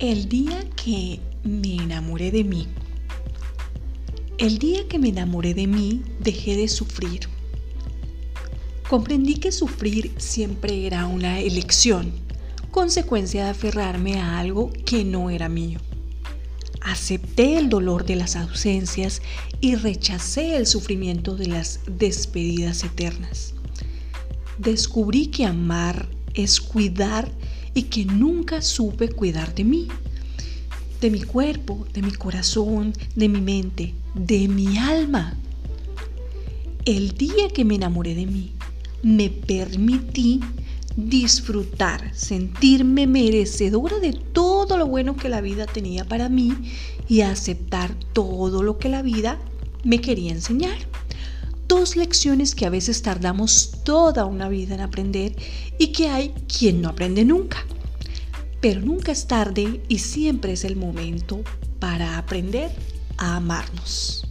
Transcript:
El día que me enamoré de mí. El día que me enamoré de mí, dejé de sufrir. Comprendí que sufrir siempre era una elección, consecuencia de aferrarme a algo que no era mío. Acepté el dolor de las ausencias y rechacé el sufrimiento de las despedidas eternas. Descubrí que amar es cuidar y que nunca supe cuidar de mí, de mi cuerpo, de mi corazón, de mi mente, de mi alma. El día que me enamoré de mí, me permití disfrutar, sentirme merecedora de todo lo bueno que la vida tenía para mí y aceptar todo lo que la vida me quería enseñar. Dos lecciones que a veces tardamos toda una vida en aprender y que hay quien no aprende nunca. Pero nunca es tarde y siempre es el momento para aprender a amarnos.